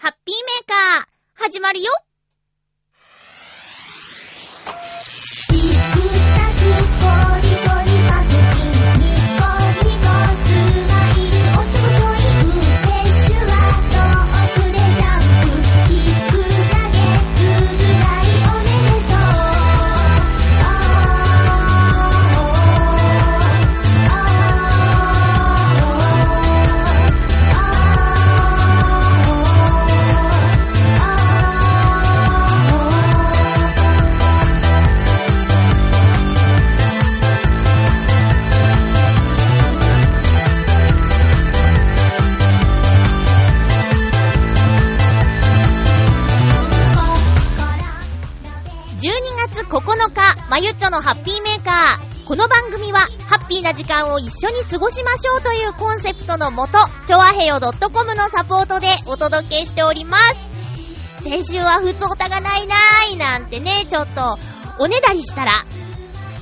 ハッピーメーカー、始まるよ。まゆっちょのハッピーメーカー。この番組は、ハッピーな時間を一緒に過ごしましょうというコンセプトのもと、ちょわへよ .com のサポートでお届けしております。先週は普通おたがないなーいなんてね、ちょっと、おねだりしたら、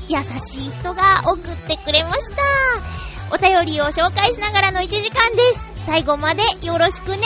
優しい人が送ってくれました。お便りを紹介しながらの1時間です。最後までよろしくね。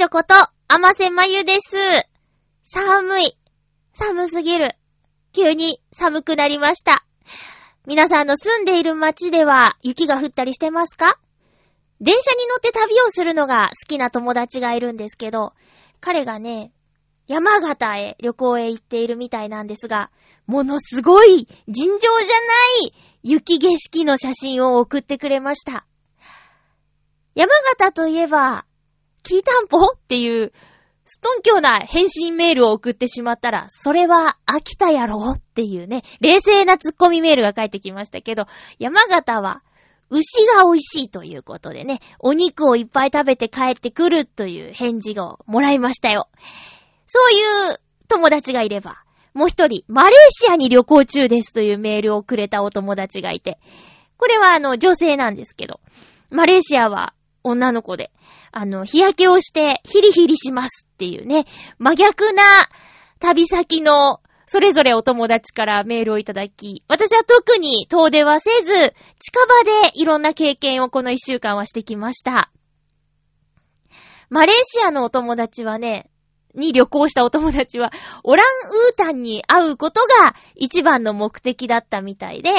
ーまゆちょこと、あませまゆです。寒い。寒すぎる。急に寒くなりました。皆さんの住んでいる街では雪が降ったりしてますか？電車に乗って旅をするのが好きな友達がいるんですけど、彼がね、山形へ旅行へ行っているみたいなんですが、ものすごい尋常じゃない雪景色の写真を送ってくれました。山形といえば、きりたんぽ?っていう、ストンキョな返信メールを送ってしまったら、それは秋田やろ?っていうね、冷静なツッコミメールが返ってきましたけど、山形は、牛が美味しいということでね、お肉をいっぱい食べて帰ってくるという返事をもらいましたよ。そういう友達がいれば、もう一人、マレーシアに旅行中ですというメールをくれたお友達がいて、これはあの、女性なんですけど、マレーシアは女の子で、あの、日焼けをしてヒリヒリしますっていうね、真逆な旅先のそれぞれお友達からメールをいただき、私は特に遠出はせず、近場でいろんな経験をこの一週間はしてきました。マレーシアのお友達はね、に旅行したお友達は、オランウータンに会うことが一番の目的だったみたいで、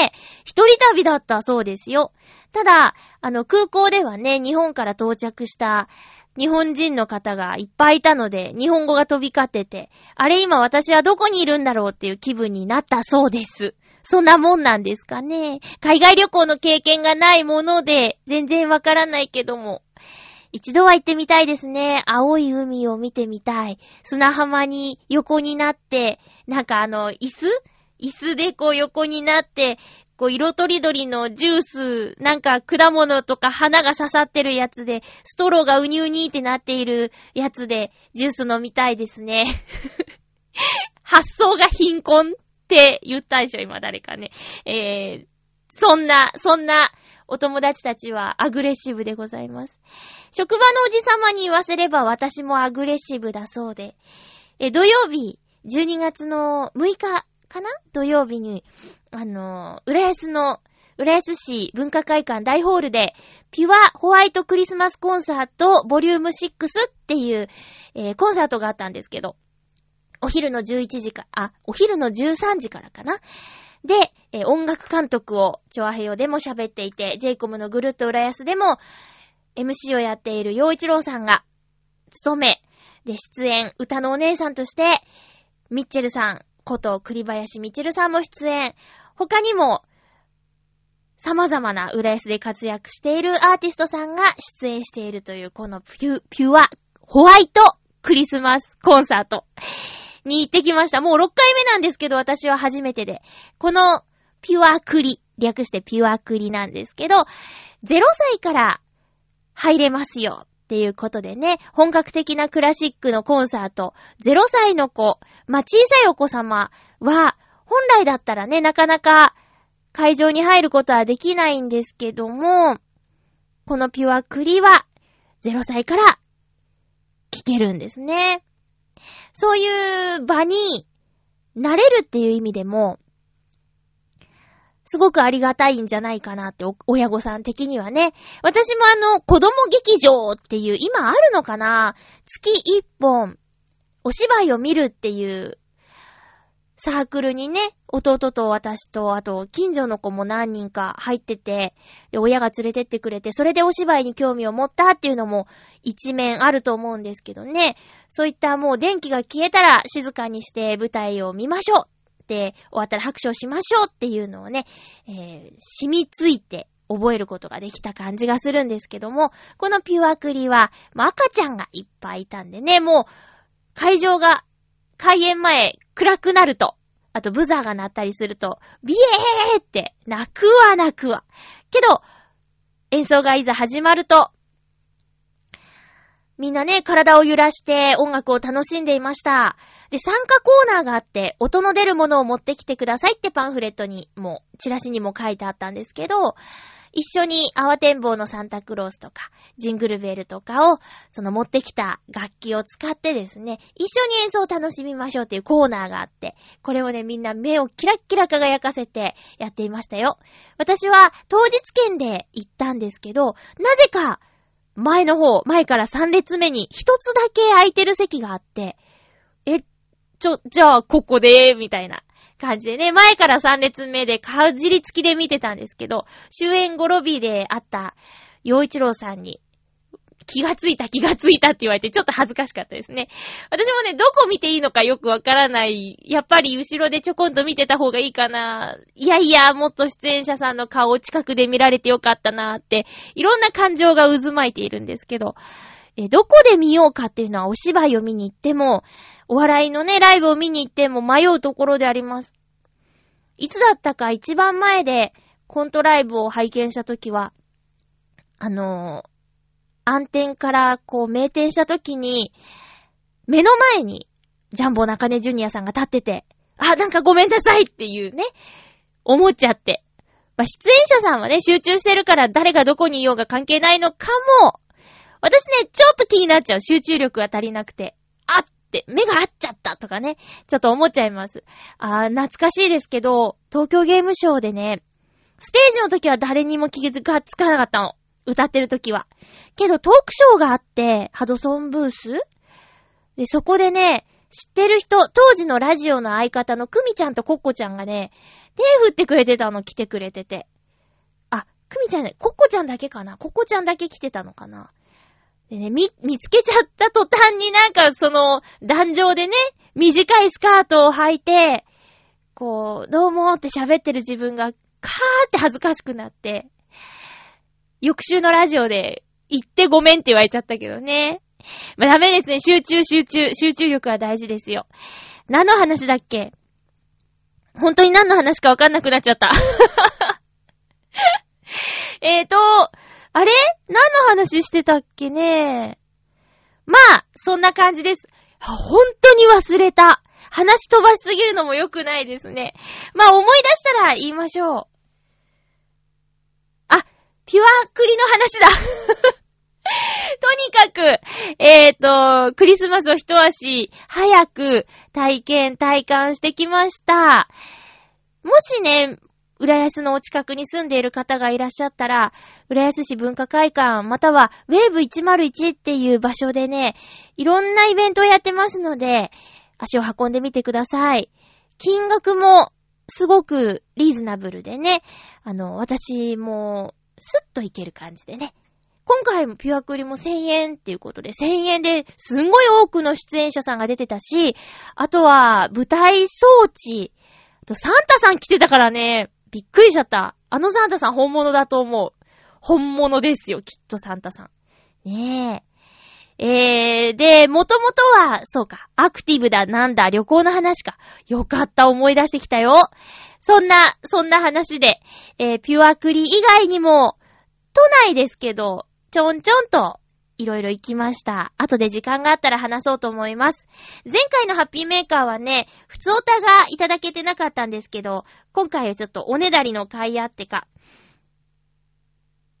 一人旅だったそうですよ。ただ、あの空港ではね、日本から到着した日本人の方がいっぱいいたので、日本語が飛び交ってて、あれ今私はどこにいるんだろうっていう気分になったそうです。そんなもんなんですかね。海外旅行の経験がないもので、全然わからないけども。一度は行ってみたいですね。青い海を見てみたい。砂浜に横になって、なんかあの、椅子？椅子でこう横になって、こう色とりどりのジュース、なんか果物とか花が刺さってるやつで、ストローがうにうにってなっているやつで、ジュース飲みたいですね。発想が貧困って言ったでしょ、今誰かね。えー、そんな、そんなお友達たちはアグレッシブでございます。職場のおじさまに言わせれば私もアグレッシブだそうで、え、土曜日、12月の6日かな？土曜日に、あの、浦安の浦安市文化会館大ホールで、ピュアホワイトクリスマスコンサートボリューム6っていう、えー、コンサートがあったんですけど、お昼の11時か、あ、お昼の13時からかな？で、えー、音楽監督を、チョアヘヨでも喋っていて、ジェイコムのぐるっと浦安でも、MC をやっている洋一郎さんが、務め、で、出演、歌のお姉さんとして、ミッチェルさんこと栗林ミッチェルさんも出演。他にも、様々な浦安で活躍しているアーティストさんが出演しているという、このピュ、ピュア、ホワイトクリスマスコンサートに行ってきました。もう6回目なんですけど、私は初めてで。このピュアクリ、略してピュアクリなんですけど、0歳から入れますよっていうことでね、本格的なクラシックのコンサート、0歳の子、まあ、小さいお子様は、本来だったらね、なかなか会場に入ることはできないんですけども、このピュアクリは0歳から聴けるんですね。そういう場に慣れるっていう意味でも、すごくありがたいんじゃないかなって親御さん的にはね。私もあの、子供劇場っていう、今あるのかな？月一本、お芝居を見るっていうサークルにね、弟と私と、あと、近所の子も何人か入ってて、で、親が連れてってくれて、それでお芝居に興味を持ったっていうのも一面あると思うんですけどね。そういったもう電気が消えたら静かにして舞台を見ましょうって終わったら拍手をしましょうっていうのをね、えー、染みついて覚えることができた感じがするんですけども、このピュアクリは、まあ、赤ちゃんがいっぱいいたんでね、もう、会場が開演前暗くなると、あとブザーが鳴ったりすると、ビエーって泣くわ泣くわ。けど、演奏がいざ始まると、みんなね、体を揺らして音楽を楽しんでいました。で、参加コーナーがあって、音の出るものを持ってきてくださいってパンフレットにも、チラシにも書いてあったんですけど、一緒にアワテンボウのサンタクロースとか、ジングルベルとかを、その持ってきた楽器を使ってですね、一緒に演奏を楽しみましょうっていうコーナーがあって、これをね、みんな目をキラッキラ輝かせてやっていましたよ。私は当日券で行ったんですけど、なぜか、前の方、前から3列目に一つだけ空いてる席があって、え、ちょ、じゃあ、ここで、みたいな。感じでね、前から3列目でかじりつきで見てたんですけど、終演後ロビーで会った洋一郎さんに、気がついた気がついたって言われてちょっと恥ずかしかったですね。私もね、どこ見ていいのかよくわからない。やっぱり後ろでちょこんと見てた方がいいかな。いやいや、もっと出演者さんの顔を近くで見られてよかったなって、いろんな感情が渦巻いているんですけど、え、どこで見ようかっていうのはお芝居を見に行っても、お笑いのね、ライブを見に行っても迷うところであります。いつだったか一番前でコントライブを拝見したときは、あのー、暗転からこう名店したときに、目の前にジャンボ中根ジュニアさんが立ってて、あ、なんかごめんなさいっていうね、思っちゃって。まあ、出演者さんはね、集中してるから誰がどこにいようが関係ないのかも。私ね、ちょっと気になっちゃう。集中力が足りなくて。あって、目が合っちゃったとかね。ちょっと思っちゃいます。あー、懐かしいですけど、東京ゲームショーでね、ステージの時は誰にも気がつかなかったの。歌ってる時は。けどトークショーがあって、ハドソンブース？で、そこでね、知ってる人、当時のラジオの相方のクミちゃんとコッコちゃんがね、手振ってくれてたの来てくれてて。あ、クミちゃんね、コッコちゃんだけかな？コッコちゃんだけ来てたのかな？でね、み、見つけちゃった途端になんかその、壇上でね、短いスカートを履いて、こう、どうもって喋ってる自分が、カーって恥ずかしくなって、翌週のラジオで、言ってごめんって言われちゃったけどね。まあ、ダメですね。集中、集中、集中力は大事ですよ。何の話だっけ？本当に何の話かわかんなくなっちゃった。えーと、あれ？何の話してたっけね？まあ、そんな感じです。本当に忘れた。話飛ばしすぎるのも良くないですね。まあ、思い出したら言いましょう。ピュアクリの話だ。とにかく、えっ、ー、と、クリスマスを一足早く体験、体感してきました。もしね、浦安のお近くに住んでいる方がいらっしゃったら、浦安市文化会館、またはウェーブ101っていう場所でね、いろんなイベントをやってますので、足を運んでみてください。金額もすごくリーズナブルでね、あの、私もスッといける感じでね。今回もピュアクリも1000円っていうことで、1000円ですんごい多くの出演者さんが出てたし、あとは舞台装置、とサンタさん来てたからね、びっくりしちゃった。あのサンタさん本物だと思う。本物ですよ、きっとサンタさん。ねえ。えー、で、もともとは、そうか、アクティブだ、なんだ、旅行の話か。よかった、思い出してきたよ。そんな、そんな話で、えー、ピュアクリ以外にも、都内ですけど、ちょんちょんと、いろいろ行きました。後で時間があったら話そうと思います。前回のハッピーメーカーはね、普通オタがいただけてなかったんですけど、今回はちょっとおねだりの買いあってか、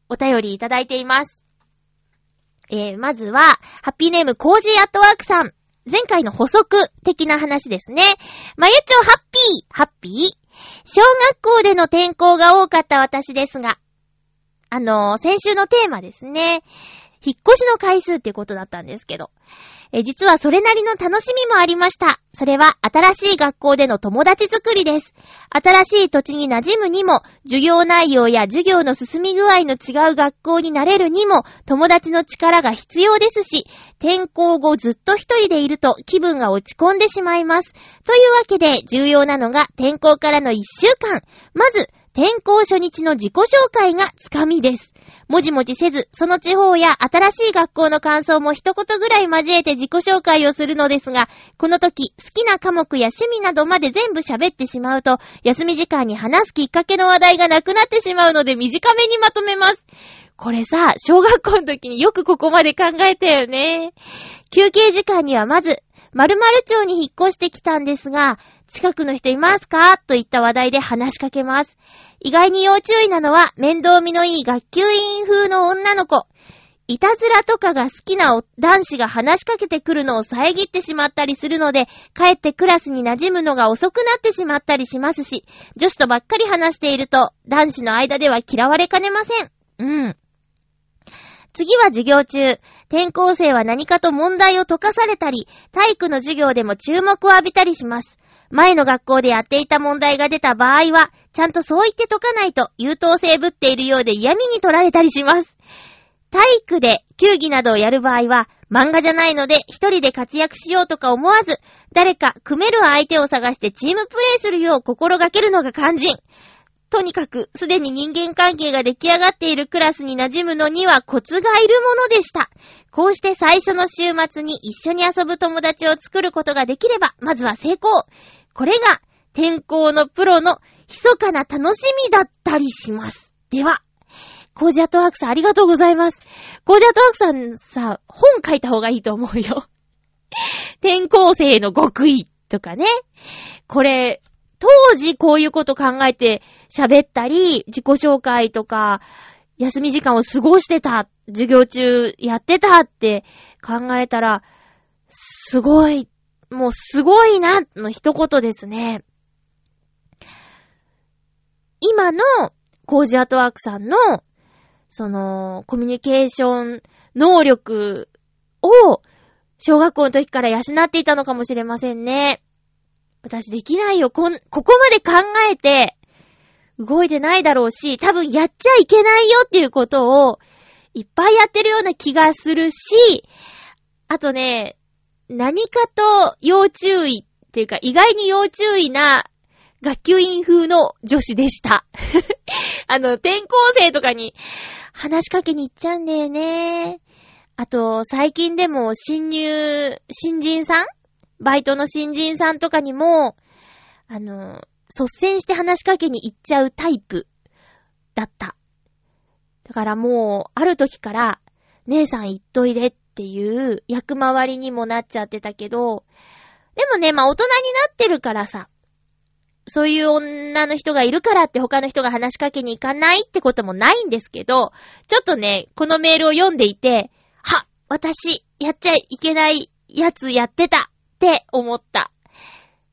お便りいただいています。えー、まずは、ハッピーネームコージーアットワークさん。前回の補足的な話ですね。まゆちょハッピー、ハッピー？小学校での転校が多かった私ですが、あの、先週のテーマですね。引っ越しの回数っていうことだったんですけど。え、実はそれなりの楽しみもありました。それは新しい学校での友達作りです。新しい土地に馴染むにも、授業内容や授業の進み具合の違う学校になれるにも、友達の力が必要ですし、転校後ずっと一人でいると気分が落ち込んでしまいます。というわけで、重要なのが転校からの一週間。まず、転校初日の自己紹介がつかみです。もじもじせず、その地方や新しい学校の感想も一言ぐらい交えて自己紹介をするのですが、この時、好きな科目や趣味などまで全部喋ってしまうと、休み時間に話すきっかけの話題がなくなってしまうので短めにまとめます。これさ、小学校の時によくここまで考えたよね。休憩時間にはまず、〇〇町に引っ越してきたんですが、近くの人いますか？といった話題で話しかけます。意外に要注意なのは、面倒見のいい学級委員風の女の子。いたずらとかが好きな男子が話しかけてくるのを遮ってしまったりするので、かえってクラスに馴染むのが遅くなってしまったりしますし、女子とばっかり話していると、男子の間では嫌われかねません。うん。次は授業中、転校生は何かと問題を解かされたり、体育の授業でも注目を浴びたりします。前の学校でやっていた問題が出た場合は、ちゃんとそう言って解かないと優等生ぶっているようで嫌味に取られたりします。体育で球技などをやる場合は、漫画じゃないので一人で活躍しようとか思わず、誰か組める相手を探してチームプレイするよう心がけるのが肝心。とにかく、すでに人間関係が出来上がっているクラスに馴染むのにはコツがいるものでした。こうして最初の週末に一緒に遊ぶ友達を作ることができれば、まずは成功。これが、天候のプロの密かな楽しみだったりします。では、コージャトワークさんありがとうございます。コージャトワークさんさ、本書いた方がいいと思うよ。転校生の極意とかね。これ、当時こういうこと考えて喋ったり、自己紹介とか、休み時間を過ごしてた、授業中やってたって考えたら、すごいもうすごいな、の一言ですね。今のコージアートワークさんの、その、コミュニケーション能力を、小学校の時から養っていたのかもしれませんね。私できないよ。こん、ここまで考えて、動いてないだろうし、多分やっちゃいけないよっていうことを、いっぱいやってるような気がするし、あとね、何かと要注意っていうか、意外に要注意な学級員風の女子でした。あの、転校生とかに話しかけに行っちゃうんだよね。あと、最近でも新入、新人さんバイトの新人さんとかにも、あの、率先して話しかけに行っちゃうタイプだった。だからもう、ある時から、姉さん行っといでっっていう役回りにもなっちゃってたけど、でもね、まあ大人になってるからさ、そういう女の人がいるからって他の人が話しかけに行かないってこともないんですけど、ちょっとね、このメールを読んでいて、は、私、やっちゃいけないやつやってたって思った。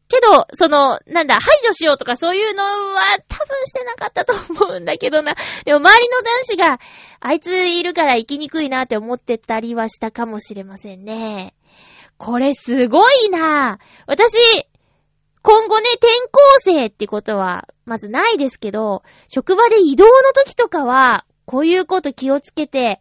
けど、その、なんだ、排除しようとかそういうのは多分してなかったと思うんだけどな。でも周りの男子が、あいついるから行きにくいなって思ってたりはしたかもしれませんね。これすごいな私、今後ね、転校生ってことは、まずないですけど、職場で移動の時とかは、こういうこと気をつけて、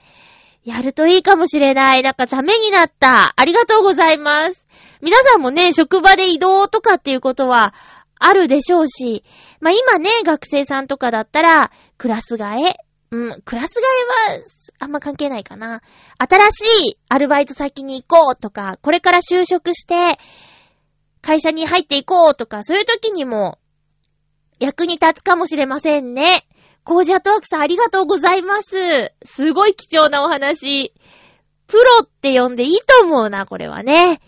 やるといいかもしれない。なんかためになった。ありがとうございます。皆さんもね、職場で移動とかっていうことはあるでしょうし、まあ、今ね、学生さんとかだったら、クラス替えうん、クラス替えは、あんま関係ないかな。新しいアルバイト先に行こうとか、これから就職して、会社に入っていこうとか、そういう時にも、役に立つかもしれませんね。コージアトワークさんありがとうございます。すごい貴重なお話。プロって呼んでいいと思うな、これはね。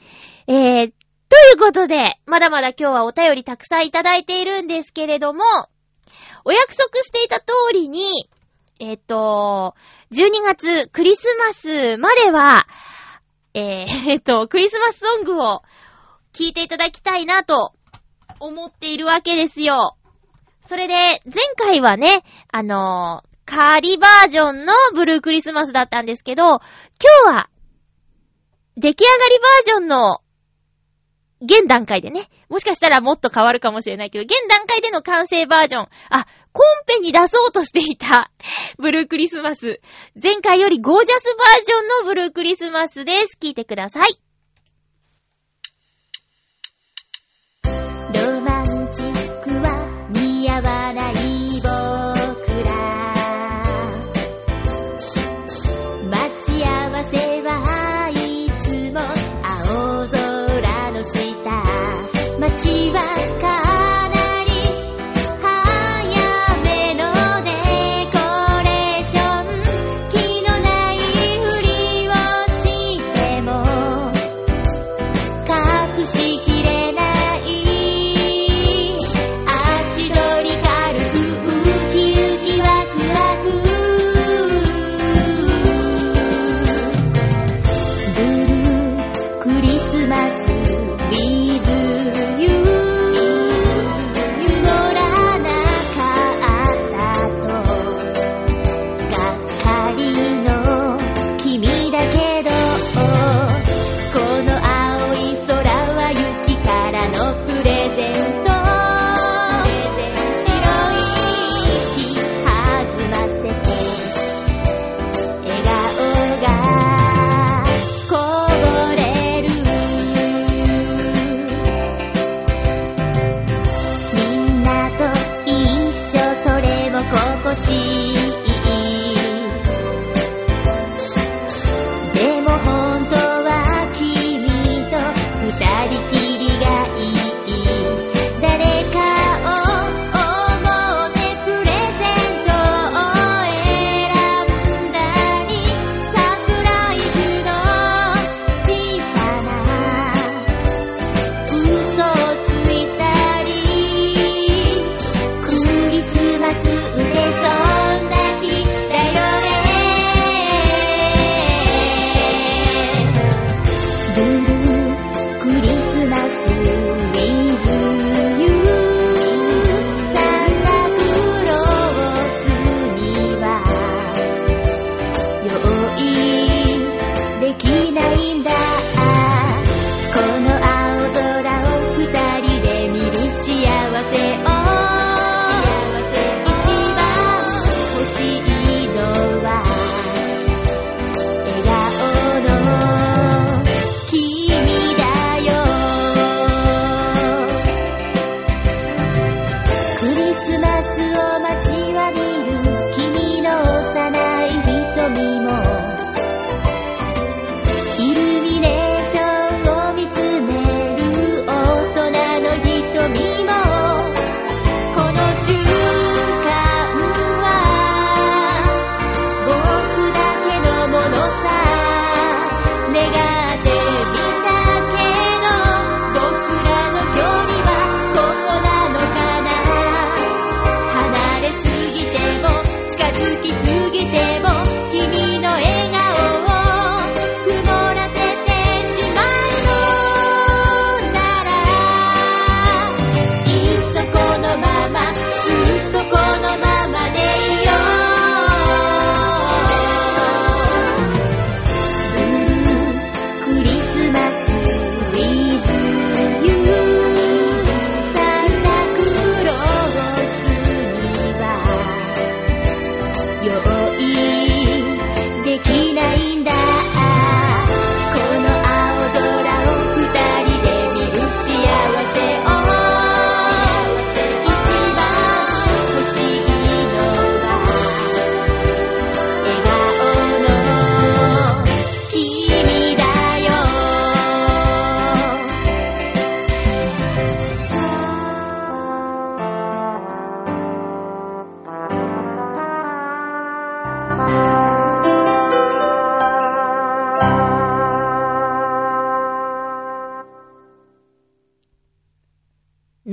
えー、ということで、まだまだ今日はお便りたくさんいただいているんですけれども、お約束していた通りに、えっ、ー、と、12月クリスマスまでは、えー、えっと、クリスマスソングを聴いていただきたいなと思っているわけですよ。それで、前回はね、あのー、カーリバージョンのブルークリスマスだったんですけど、今日は、出来上がりバージョンの現段階でね、もしかしたらもっと変わるかもしれないけど、現段階での完成バージョン、あ、コンペに出そうとしていた、ブルークリスマス。前回よりゴージャスバージョンのブルークリスマスです。聞いてください。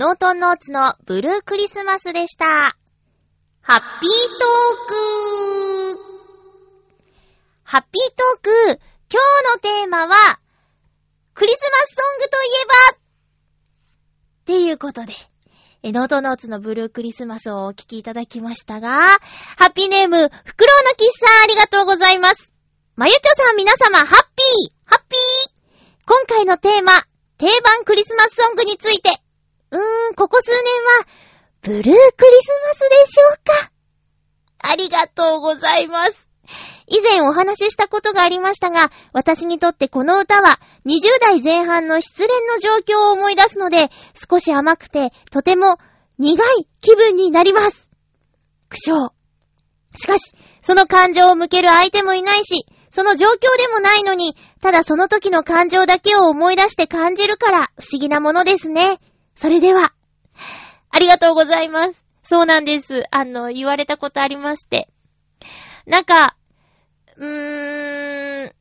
ノートンノーツのブルークリスマスでした。ハッピートークハッピートーク今日のテーマは、クリスマスソングといえばっていうことで、えノートノーツのブルークリスマスをお聴きいただきましたが、ハッピーネーム、フクロウのキッさんありがとうございます。まゆちょさん皆様、ハッピーハッピー今回のテーマ、定番クリスマスソングについて、うーん、ここ数年は、ブルークリスマスでしょうかありがとうございます。以前お話ししたことがありましたが、私にとってこの歌は20代前半の失恋の状況を思い出すので、少し甘くてとても苦い気分になります。苦笑。しかし、その感情を向ける相手もいないし、その状況でもないのに、ただその時の感情だけを思い出して感じるから不思議なものですね。それでは、ありがとうございます。そうなんです。あの、言われたことありまして。なんか、うーん、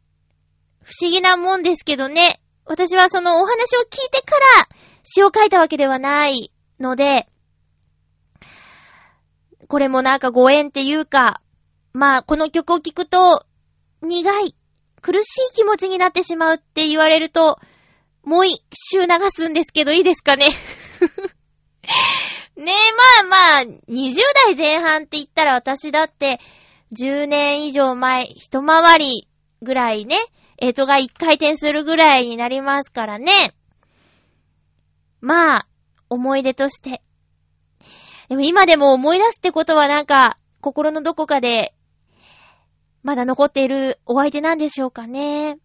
不思議なもんですけどね。私はそのお話を聞いてから詩を書いたわけではないので、これもなんかご縁っていうか、まあ、この曲を聴くと、苦い、苦しい気持ちになってしまうって言われると、もう一周流すんですけどいいですかね？ねえ、まあまあ、20代前半って言ったら私だって、10年以上前、一回りぐらいね、えっとが一回転するぐらいになりますからね。まあ、思い出として。でも今でも思い出すってことはなんか、心のどこかで、まだ残っているお相手なんでしょうかね。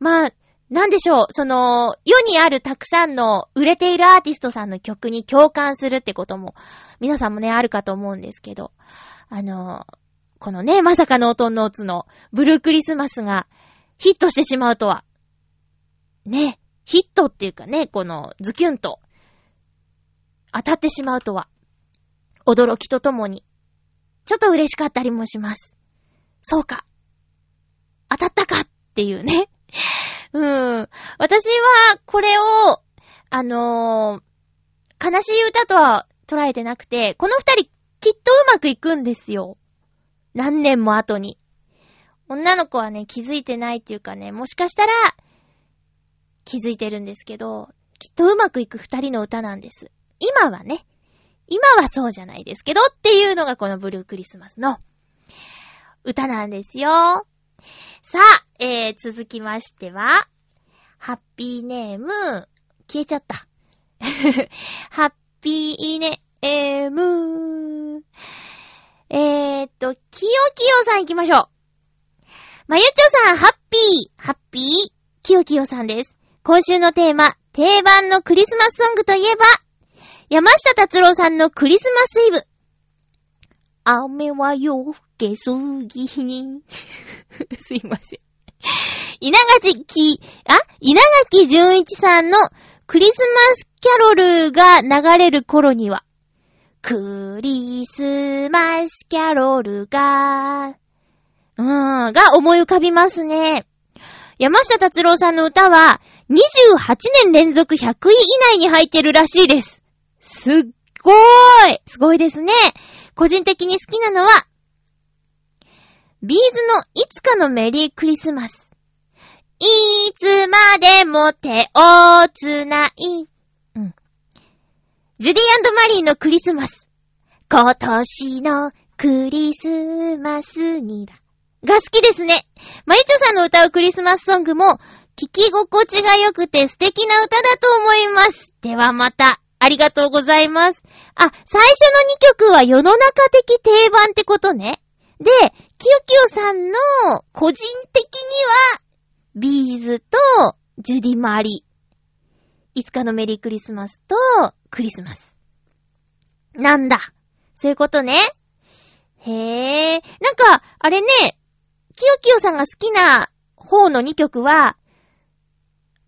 まあ、なんでしょう、その、世にあるたくさんの売れているアーティストさんの曲に共感するってことも、皆さんもね、あるかと思うんですけど、あの、このね、まさかのオトンノーツのブルークリスマスがヒットしてしまうとは、ね、ヒットっていうかね、このズキュンと当たってしまうとは、驚きとともに、ちょっと嬉しかったりもします。そうか。当たったかっていうね。うん。私は、これを、あのー悲しい歌とは捉えてなくて、この二人、きっとうまくいくんですよ。何年も後に。女の子はね、気づいてないっていうかね、もしかしたら、気づいてるんですけど、きっとうまくいく二人の歌なんです。今はね、今はそうじゃないですけどっていうのがこのブルークリスマスの歌なんですよ。さあ、えー、続きましては、ハッピーネーム、消えちゃった。ハッピーネーム、えーっと、キヨキヨさん行きましょう。まゆちょさん、ハッピー、ハッピー、キヨキヨさんです。今週のテーマ、定番のクリスマスソングといえば、山下達郎さんのクリスマスイブ。雨は夜更けすぎに。すいません。稲垣き、あ？稲垣淳一さんのクリスマスキャロルが流れる頃には、クリスマスキャロルが、うーん、が思い浮かびますね。山下達郎さんの歌は、28年連続100位以内に入ってるらしいです。すっごーいすごいですね。個人的に好きなのは、ビーズのいつかのメリークリスマス。いつまでも手をつない。うん。ジュディマリーのクリスマス。今年のクリスマスにだ。が好きですね。まゆちょさんの歌うクリスマスソングも、聞き心地が良くて素敵な歌だと思います。ではまた、ありがとうございます。あ、最初の2曲は世の中的定番ってことね。で、キヨキヨさんの個人的には、 B'zとジュディマリ。いつかのメリークリスマスとクリスマス。なんだ。そういうことね。へえ。なんか、あれね、キヨキヨさんが好きな方の2曲は、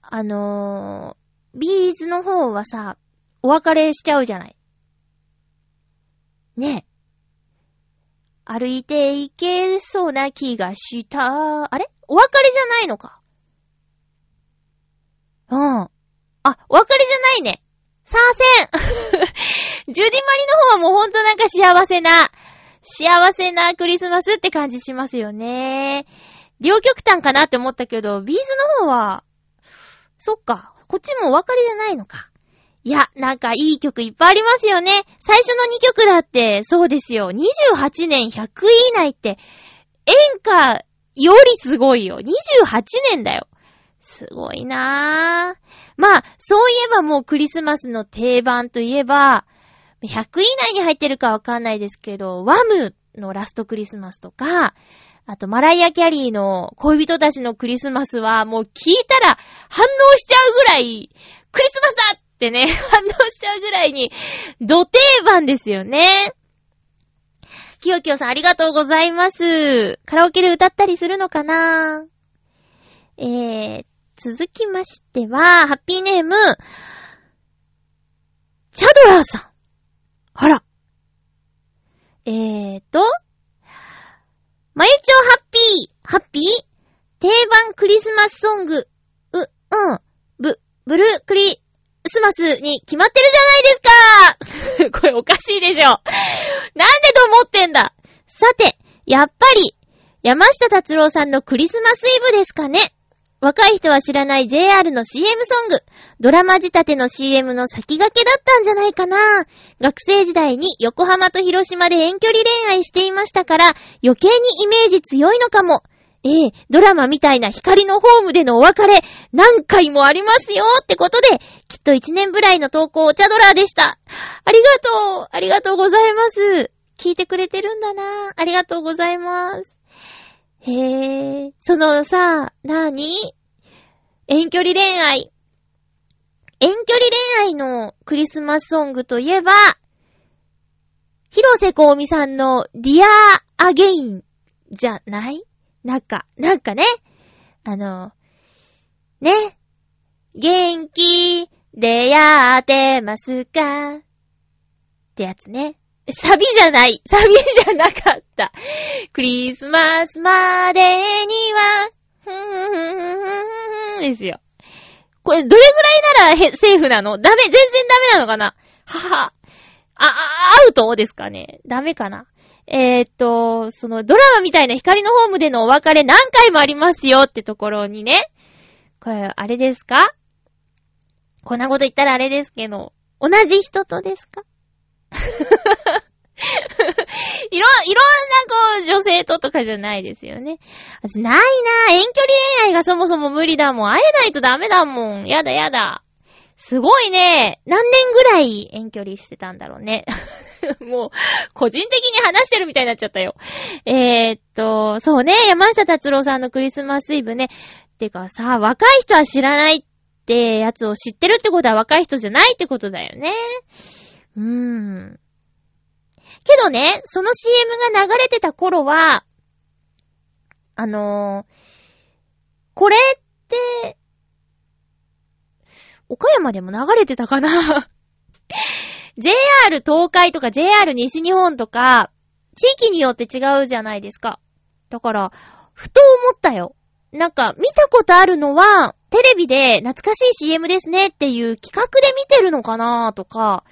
あのー、 B'zの方はさ、お別れしちゃうじゃない。ねえ。歩いていけそうな気がした。あれ？お別れじゃないのか。うん。あ、お別れじゃないね。さあせん ジュディマリの方はもうほんとなんか幸せな、幸せなクリスマスって感じしますよね。両極端かなって思ったけど、ビーズの方は、そっか、こっちもお別れじゃないのか。いや、なんかいい曲いっぱいありますよね。最初の2曲だって、そうですよ。28年100位以内って、演歌よりすごいよ。28年だよ。すごいなぁ。まあ、そういえばもうクリスマスの定番といえば、100位以内に入ってるかわかんないですけど、ワムのラストクリスマスとか、あと、マライア・キャリーの恋人たちのクリスマスは、もう聞いたら反応しちゃうぐらい、クリスマスだってね、反応しちゃうぐらいに、土定番ですよね。きよきよさんありがとうございます。カラオケで歌ったりするのかな？えー、続きましては、ハッピーネーム、チャドラーさん。あら。えーと、まゆちょハッピー、ハッピー？定番クリスマスソング、う、うん、ブ、ブルークリスマスに決まってるじゃないですか これおかしいでしょ。なんでと思ってんださて、やっぱり、山下達郎さんのクリスマスイブですかね。若い人は知らない JR の CM ソング、ドラマ仕立ての CM の先駆けだったんじゃないかな。学生時代に横浜と広島で遠距離恋愛していましたから、余計にイメージ強いのかも。ええドラマみたいな光のホームでのお別れ、何回もありますよってことで、と1年ぶらいの投稿お茶ドラーでした。ありがとうありがとうございます。聞いてくれてるんだなありがとうございます。へえ、そのさ、なーに？遠距離恋愛。遠距離恋愛のクリスマスソングといえば、広瀬香美さんの Dear Again じゃない？なんか、なんかね、あの、ね、元気でやってますか？ってやつね。サビじゃない。サビじゃなかった。クリスマスまでには、ふんふんふんふんふんですよ。これ、どれぐらいならセーフなの？ダメ、全然ダメなのかな？はは。あ、アウトですかね？ダメかな？えー、っと、そのドラマみたいな光のホームでのお別れ何回もありますよってところにね。これ、あれですか？こんなこと言ったらあれですけど、同じ人とですか？いろ、いろんなこう、女性ととかじゃないですよね。私、ないな遠距離恋愛がそもそも無理だもん。会えないとダメだもん。やだやだ。すごいね。何年ぐらい遠距離してたんだろうね。もう、個人的に話してるみたいになっちゃったよ。えー、っと、そうね、山下達郎さんのクリスマスイブね。てかさ、若い人は知らないってやつを知ってるってことは若い人じゃないってことだよね。うーん。けどね、その CM が流れてた頃は、あのー、これって、岡山でも流れてたかな ?JR 東海とか JR 西日本とか、地域によって違うじゃないですか。だから、ふと思ったよ。なんか、見たことあるのは、テレビで懐かしい CM ですねっていう企画で見てるのかなーとか、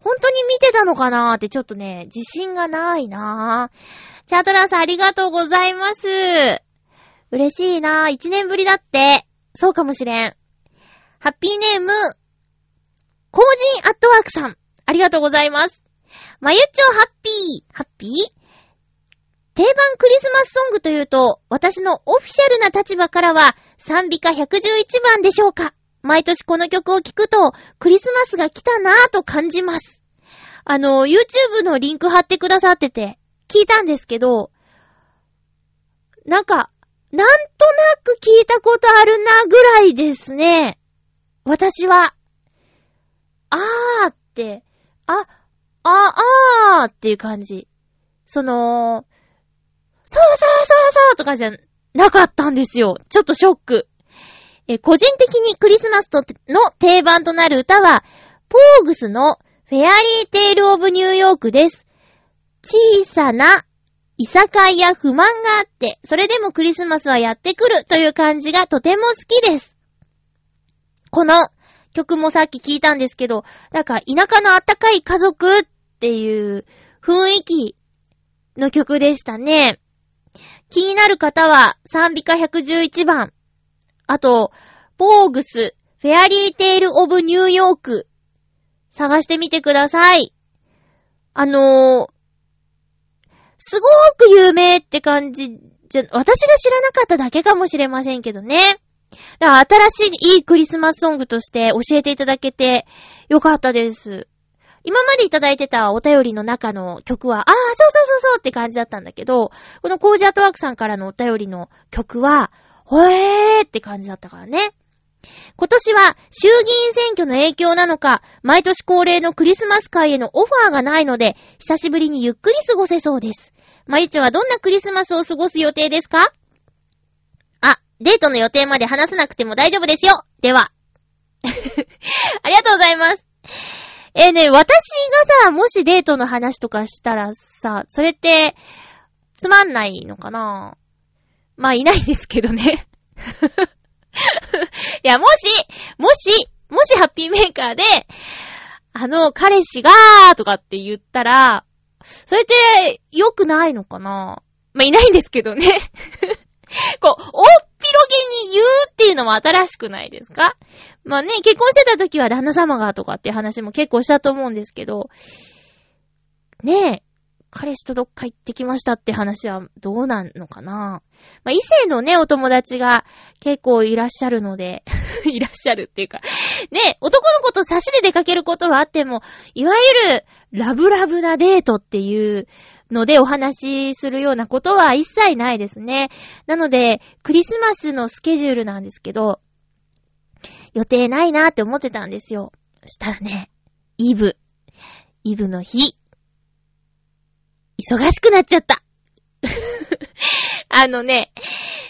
本当に見てたのかなーってちょっとね、自信がないなー。チャートラーさんありがとうございます。嬉しいなー。一年ぶりだって。そうかもしれん。ハッピーネーム、コージンアットワークさん。ありがとうございます。まゆっちょハッピー。ハッピー？定番クリスマスソングというと、私のオフィシャルな立場からは、賛美歌111番でしょうか毎年この曲を聴くと、クリスマスが来たなぁと感じます。あの、YouTube のリンク貼ってくださってて、聞いたんですけど、なんか、なんとなく聞いたことあるなぐらいですね。私は、あーって、あ、あ、あーっていう感じ。その、そうそうそうそうとかじゃなかったんですよ。ちょっとショック。え個人的にクリスマスとの定番となる歌は、ポーグスのフェアリーテイルオブニューヨークです。小さないさかいや不満があって、それでもクリスマスはやってくるという感じがとても好きです。この曲もさっき聞いたんですけど、なんか田舎のあったかい家族っていう雰囲気の曲でしたね。気になる方は賛美歌111番。あと、ポーグス、フェアリーテイルオブニューヨーク。探してみてください。あのー、すごーく有名って感じじゃ、私が知らなかっただけかもしれませんけどね。だから新しいいいクリスマスソングとして教えていただけてよかったです。今までいただいてたお便りの中の曲は、ああ、そうそうそうそうって感じだったんだけど、このコージアートワークさんからのお便りの曲は、ほえーって感じだったからね。今年は衆議院選挙の影響なのか、毎年恒例のクリスマス会へのオファーがないので、久しぶりにゆっくり過ごせそうです。まゆちはどんなクリスマスを過ごす予定ですか？あ、デートの予定まで話さなくても大丈夫ですよ。では。ありがとうございます。えー、ね、私がさ、もしデートの話とかしたらさ、それって、つまんないのかな？まあ、いないんですけどね。いや、もし、もし、もしハッピーメーカーで、あの、彼氏がーとかって言ったら、それって良くないのかな？まあ、いないんですけどね。こう、大げに言うっていうのも新しくないですか？まあね、結婚してた時は旦那様がとかっていう話も結構したと思うんですけど、ねえ、彼氏とどっか行ってきましたって話はどうなんのかな？まあ、異性のね、お友達が結構いらっしゃるので いらっしゃるっていうかね、男の子と差しで出かけることはあっても、いわゆるラブラブなデートっていうのでお話しするようなことは一切ないですね。なので、クリスマスのスケジュールなんですけど、予定ないなって思ってたんですよ。したらね、イブ。イブの日。忙しくなっちゃった。あのね、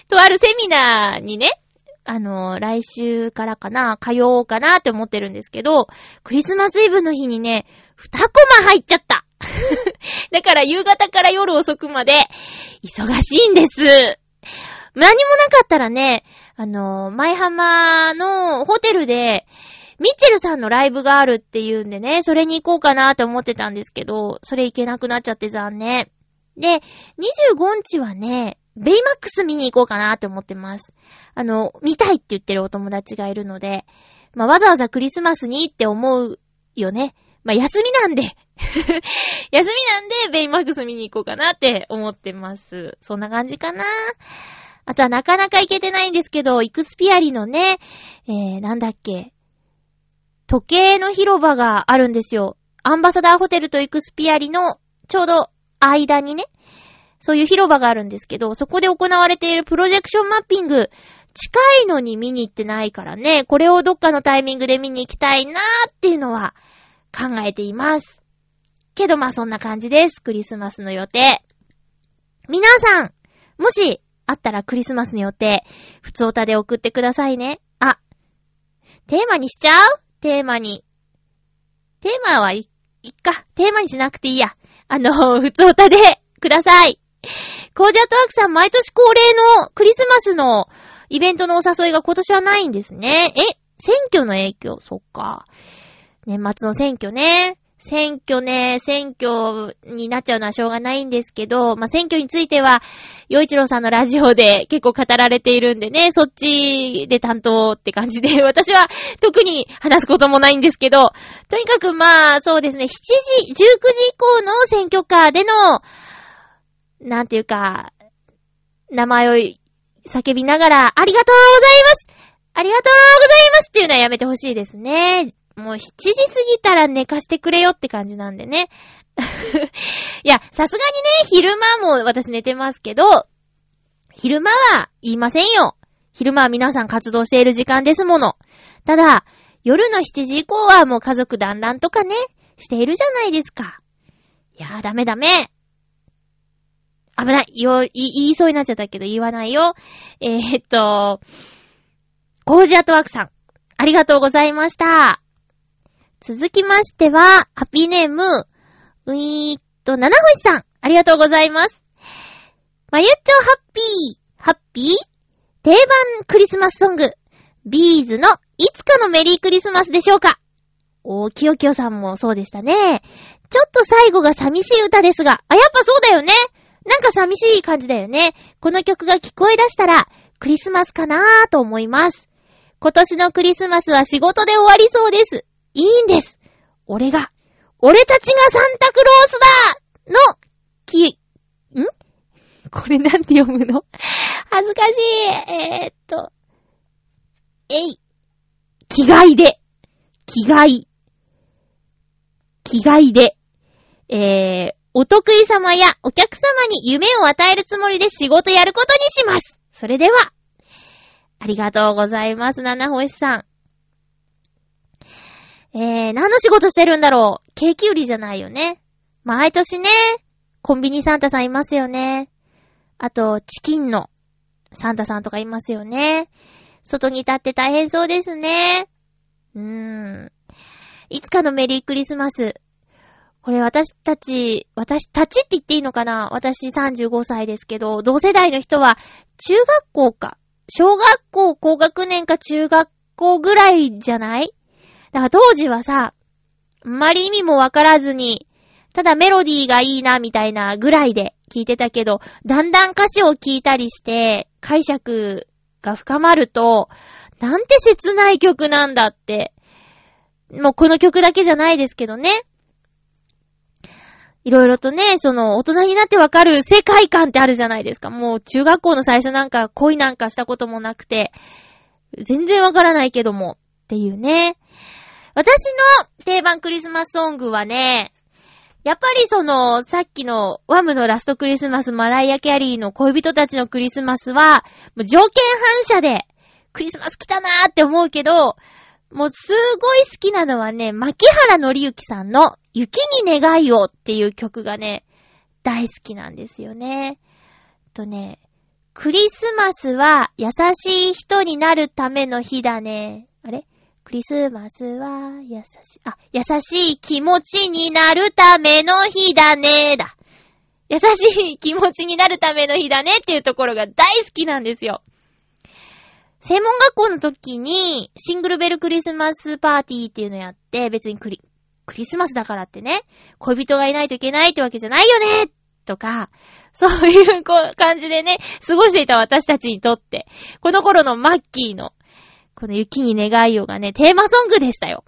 とあるセミナーにね、あの、来週からかな、通おうかなって思ってるんですけど、クリスマスイブの日にね、二コマ入っちゃった。だから夕方から夜遅くまで、忙しいんです。何もなかったらね、あの、前浜のホテルで、ミッチェルさんのライブがあるっていうんでね、それに行こうかなって思ってたんですけど、それ行けなくなっちゃって残念。で、25日はね、ベイマックス見に行こうかなって思ってます。あの、見たいって言ってるお友達がいるので、まあ、わざわざクリスマスにって思うよね。まあ、休みなんで 休みなんで、ベイマックス見に行こうかなって思ってます。そんな感じかな。あとはなかなか行けてないんですけど、イクスピアリのね、えー、なんだっけ、時計の広場があるんですよ。アンバサダーホテルとイクスピアリのちょうど間にね、そういう広場があるんですけど、そこで行われているプロジェクションマッピング、近いのに見に行ってないからね、これをどっかのタイミングで見に行きたいなーっていうのは考えています。けどまあそんな感じです。クリスマスの予定。皆さん、もしあったらクリスマスの予定、普通歌で送ってくださいね。あ、テーマにしちゃう？テーマに。テーマはいいっか。テーマにしなくていいや。あの、普通歌でください。コージャートワークさん、毎年恒例のクリスマスのイベントのお誘いが今年はないんですね。え選挙の影響？そっか。年末の選挙ね。選挙ね、選挙になっちゃうのはしょうがないんですけど、まあ、選挙については、洋一郎さんのラジオで 結構語られているんでね、そっちで担当って感じで、私は特に話すこともないんですけど、とにかくまあ、そうですね、7時、19時以降の選挙カーでの、なんていうか、名前を叫びながら、ありがとうございますありがとうございますっていうのはやめてほしいですね。もう7時過ぎたら寝かしてくれよって感じなんでね。いや、さすがにね、昼間も私寝てますけど、昼間は言いませんよ。昼間は皆さん活動している時間ですもの。ただ、夜の7時以降はもう家族団らんとかね、しているじゃないですか。いやー、ダメダメ。危ない。よ、言いそうになっちゃったけど言わないよ。えー、っと、コージアトワークさん、ありがとうございました。続きましては、ハッピーネーム、うーっと、七星さん、ありがとうございます。まゆっちょハッピー、ハッピー？定番クリスマスソング、ビーズのいつかのメリークリスマスでしょうかおー、きよきよさんもそうでしたね。ちょっと最後が寂しい歌ですが、あ、やっぱそうだよね。なんか寂しい感じだよね。この曲が聞こえ出したら、クリスマスかなーと思います。今年のクリスマスは仕事で終わりそうです。いいんです。俺が、俺たちがサンタクロースだの、き、ん？これなんて読むの？恥ずかしい。えー、っと、えい。気概で。気概。気概で。えー、お得意様やお客様に夢を与えるつもりで仕事やることにします。それでは、ありがとうございます、七星さん。えー、何の仕事してるんだろう？ケーキ売りじゃないよね。毎年ね、コンビニサンタさんいますよね。あと、チキンのサンタさんとかいますよね。外に立って大変そうですね。うーん。いつかのメリークリスマス。これ私たち、私たちって言っていいのかな？私35歳ですけど、同世代の人は中学校か、小学校高学年か中学校ぐらいじゃない？だから当時はさ、あんまり意味もわからずに、ただメロディーがいいなみたいなぐらいで聞いてたけど、だんだん歌詞を聞いたりして解釈が深まると、なんて切ない曲なんだって。もうこの曲だけじゃないですけどね。いろいろとね、その、大人になってわかる世界観ってあるじゃないですか。もう、中学校の最初なんか恋なんかしたこともなくて、全然わからないけども、っていうね。私の定番クリスマスソングはね、やっぱりその、さっきのワムのラストクリスマス、マライア・キャリーの恋人たちのクリスマスは、もう条件反射で、クリスマス来たなーって思うけど、もうすごい好きなのはね、牧原のりゆきさんの雪に願いをっていう曲がね、大好きなんですよね。とね、クリスマスは優しい人になるための日だね。あれ？クリスマスは優しい、あ、優しい気持ちになるための日だねだ。優しい気持ちになるための日だねっていうところが大好きなんですよ。専門学校の時にシングルベルクリスマスパーティーっていうのやって、別にクリ、クリスマスだからってね、恋人がいないといけないってわけじゃないよねとか、そういう感じでね、過ごしていた私たちにとって、この頃のマッキーの、この雪に願いようがね、テーマソングでしたよ。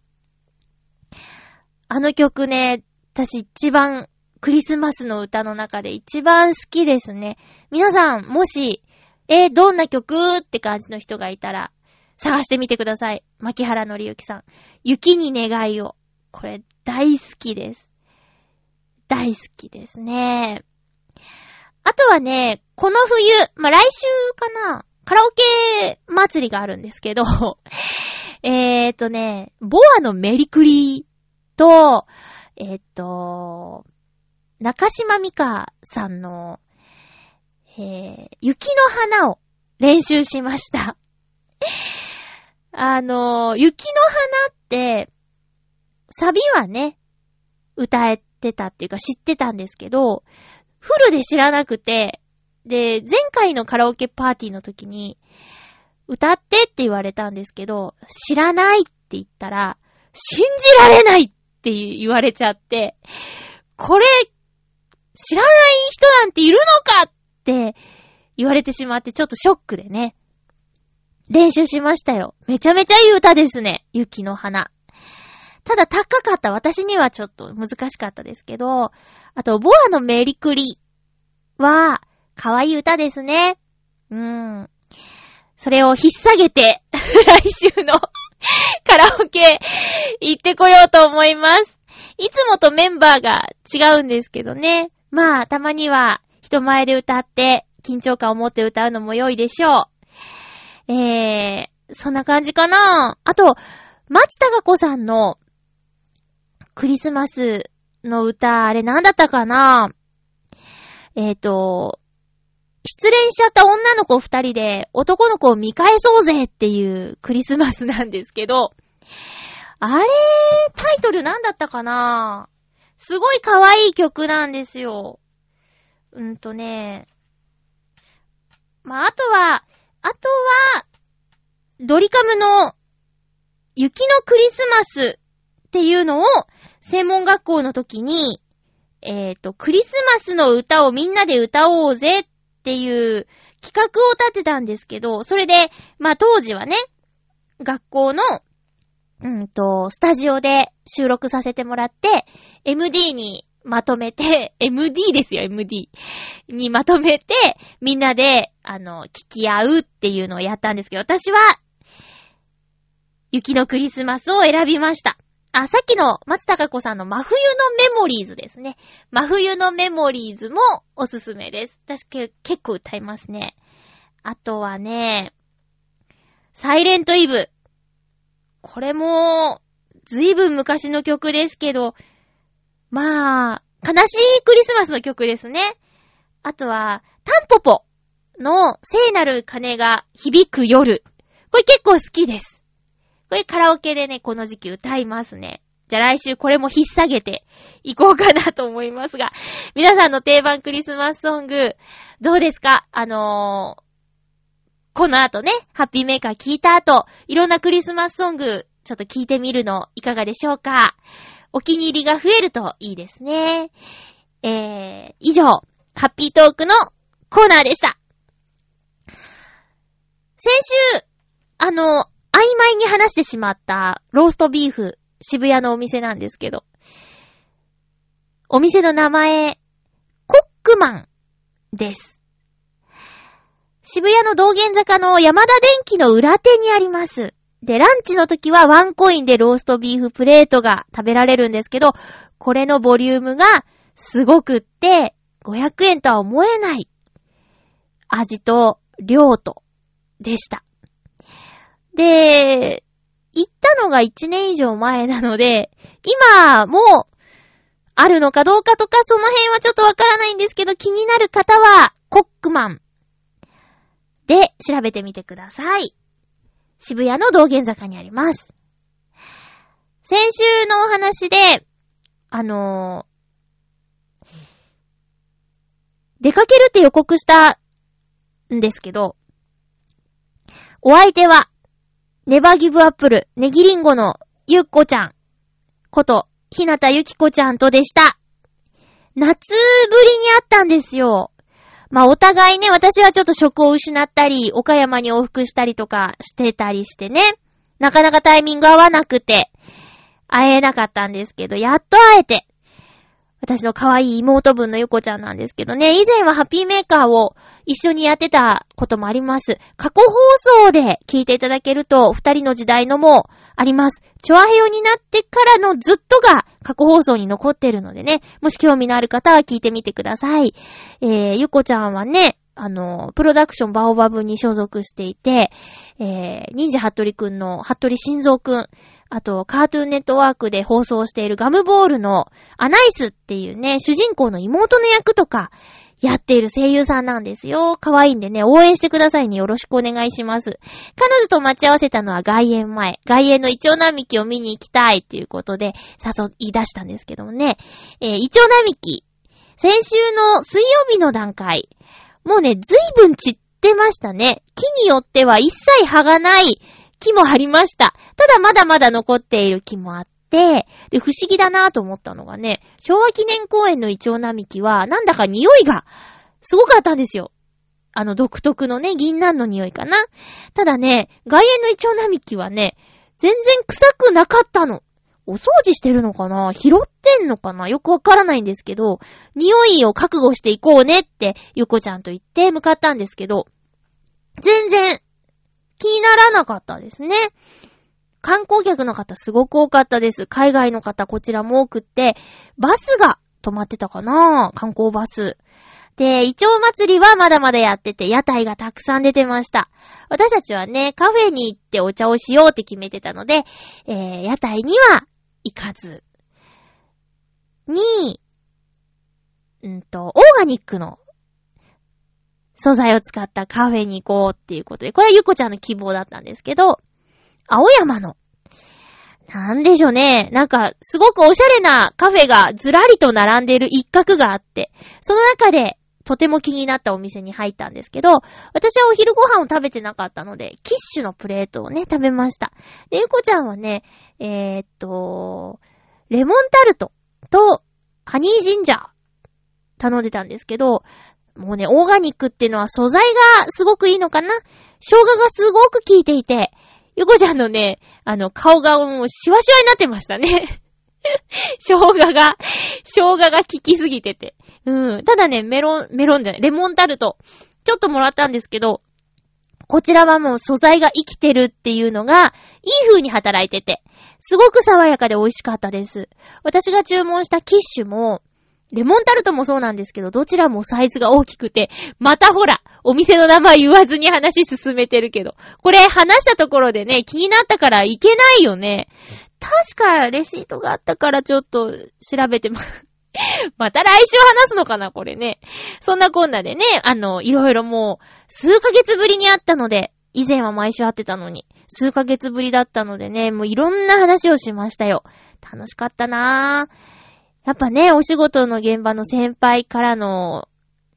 あの曲ね、私一番、クリスマスの歌の中で一番好きですね。皆さん、もし、えどんな曲って感じの人がいたら、探してみてください。牧原のりゆきさん。雪に願いを。これ大好きです。大好きですね。あとはね、この冬、まあ、来週かな、カラオケ祭りがあるんですけど、えーとね、ボアのメリクリーと、えーと、中島美香さんの、えー、雪の花を練習しました。あの、雪の花って、サビはね、歌えてたっていうか知ってたんですけど、フルで知らなくて、で、前回のカラオケパーティーの時に、歌ってって言われたんですけど、知らないって言ったら、信じられないって言われちゃって、これ、知らない人なんているのかって言われてしまってちょっとショックでね。練習しましたよ。めちゃめちゃいい歌ですね。雪の花。ただ高かった私にはちょっと難しかったですけど、あと、ボアのメリクリは、可愛い歌ですね。うん。それを引っ提げて、来週の カラオケ行ってこようと思います。いつもとメンバーが違うんですけどね。まあ、たまには人前で歌って緊張感を持って歌うのも良いでしょう。えー、そんな感じかなあと、松たか子さんのクリスマスの歌、あれなんだったかな？えっ、ー、と、失恋しちゃった女の子二人で男の子を見返そうぜっていうクリスマスなんですけど、あれ、タイトルなんだったかな？すごい可愛い曲なんですよ。うんとね、まあ、あとは、あとは、ドリカムの雪のクリスマスっていうのを専門学校の時に、えっ、と、クリスマスの歌をみんなで歌おうぜっていう企画を立てたんですけど、それで、まあ当時はね、学校の、うんと、スタジオで収録させてもらって、MD にまとめて、MD ですよ、MD。にまとめて、みんなで、あの、聞き合うっていうのをやったんですけど、私は、雪のクリスマスを選びました。あ、さっきの松高子さんの真冬のメモリーズですね。真冬のメモリーズもおすすめです。私け結構歌いますね。あとはね、サイレントイブ。これも、ずいぶん昔の曲ですけど、まあ、悲しいクリスマスの曲ですね。あとは、タンポポの聖なる鐘が響く夜。これ結構好きです。これカラオケでね、この時期歌いますね。じゃあ来週これも引っ提げていこうかなと思いますが、皆さんの定番クリスマスソング、どうですか？あのー、この後ね、ハッピーメーカー聞いた後、いろんなクリスマスソング、ちょっと聞いてみるのいかがでしょうか？お気に入りが増えるといいですね。えー、以上、ハッピートークのコーナーでした。先週、あの、曖昧に話してしまったローストビーフ、渋谷のお店なんですけど、お店の名前、コックマンです。渋谷の道玄坂の山田電機の裏手にあります。で、ランチの時はワンコインでローストビーフプレートが食べられるんですけど、これのボリュームがすごくって、500円とは思えない味と量とでした。で、行ったのが1年以上前なので、今もあるのかどうかとかその辺はちょっとわからないんですけど、気になる方はコックマンで調べてみてください。渋谷の道玄坂にあります。先週のお話で、あのー出かけるって予告したんですけど、お相手は、ネバーギブアップル、ネギリンゴのゆっこちゃん、こと、ひなたゆきこちゃんとでした。夏ぶりに会ったんですよ。まあお互いね、私はちょっと職を失ったり、岡山に往復したりとかしてたりしてね、なかなかタイミング合わなくて、会えなかったんですけど、やっと会えて、私の可愛い妹分のゆこちゃんなんですけどね、以前はハッピーメーカーを一緒にやってたこともあります。過去放送で聞いていただけると、二人の時代のもあります。チョアヘヨになってからのずっとが過去放送に残ってるのでね、もし興味のある方は聞いてみてください。えー、ゆこちゃんはね、あの、プロダクションバオバブに所属していて、えー、忍者ハットリくんの、ハットリ心臓くん、あと、カートゥーンネットワークで放送しているガムボールのアナイスっていうね、主人公の妹の役とか、やっている声優さんなんですよ。可愛いんでね、応援してくださいね。よろしくお願いします。彼女と待ち合わせたのは外苑前。外苑のイチョウ並木を見に行きたいということで誘い出したんですけどもね。えー、イチョウ並木。先週の水曜日の段階。もうね、ずいぶん散ってましたね。木によっては一切葉がない木もありました。ただまだまだ残っている木もあって、で、不思議だなぁと思ったのがね、昭和記念公園のイチョウ並木は、なんだか匂いがすごかったんですよ。あの独特のね、銀杏の匂いかな。ただね、外苑のイチョウ並木はね、全然臭くなかったの。お掃除してるのかな？拾ってんのかな？よくわからないんですけど、匂いを覚悟していこうねって、ゆこちゃんと言って向かったんですけど、全然気にならなかったですね。観光客の方すごく多かったです。海外の方こちらも多くって、バスが止まってたかな？観光バス。で、イチョウ祭りはまだまだやってて、屋台がたくさん出てました。私たちはね、カフェに行ってお茶をしようって決めてたので、えー、屋台には行かず、に、うんと、オーガニックの素材を使ったカフェに行こうっていうことで、これはゆこちゃんの希望だったんですけど、青山の、なんでしょうね。なんか、すごくおしゃれなカフェがずらりと並んでいる一角があって、その中でとても気になったお店に入ったんですけど、私はお昼ご飯を食べてなかったので、キッシュのプレートをね、食べました。で、ゆこちゃんはね、えー、っと、レモンタルトとハニージンジャー頼んでたんですけど、もうね、オーガニックっていうのは素材がすごくいいのかな？生姜がすごく効いていて、ゆこちゃんのね、あの、顔がもうシワシワになってましたね。生姜が、生姜が効きすぎてて。うん。ただね、メロン、メロンじゃない、レモンタルト、ちょっともらったんですけど、こちらはもう素材が生きてるっていうのが、いい風に働いてて、すごく爽やかで美味しかったです。私が注文したキッシュも、レモンタルトもそうなんですけど、どちらもサイズが大きくて、またほら、お店の名前言わずに話進めてるけど、これ話したところでね、気になったからいけないよね。確かレシートがあったからちょっと調べてます、また来週話すのかなこれね。そんなこんなでね、あの、いろいろもう、数ヶ月ぶりに会ったので、以前は毎週会ってたのに、数ヶ月ぶりだったのでね、もういろんな話をしましたよ。楽しかったなぁ。やっぱね、お仕事の現場の先輩からの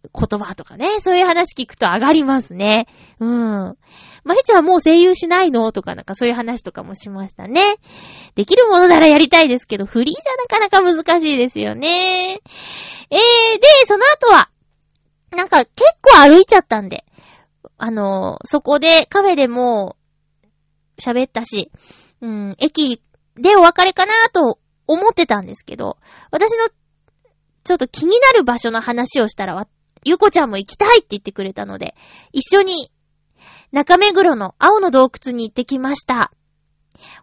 言葉とかね、そういう話聞くと上がりますね。うん。まひちゃんはもう声優しないの？とかなんかそういう話とかもしましたね。できるものならやりたいですけど、フリーじゃなかなか難しいですよね。えー、で、その後は、なんか結構歩いちゃったんで、あの、そこでカフェでも喋ったし、うん、駅でお別れかなと思ってたんですけど、私のちょっと気になる場所の話をしたら、ゆうこちゃんも行きたいって言ってくれたので、一緒に中目黒の青の洞窟に行ってきました。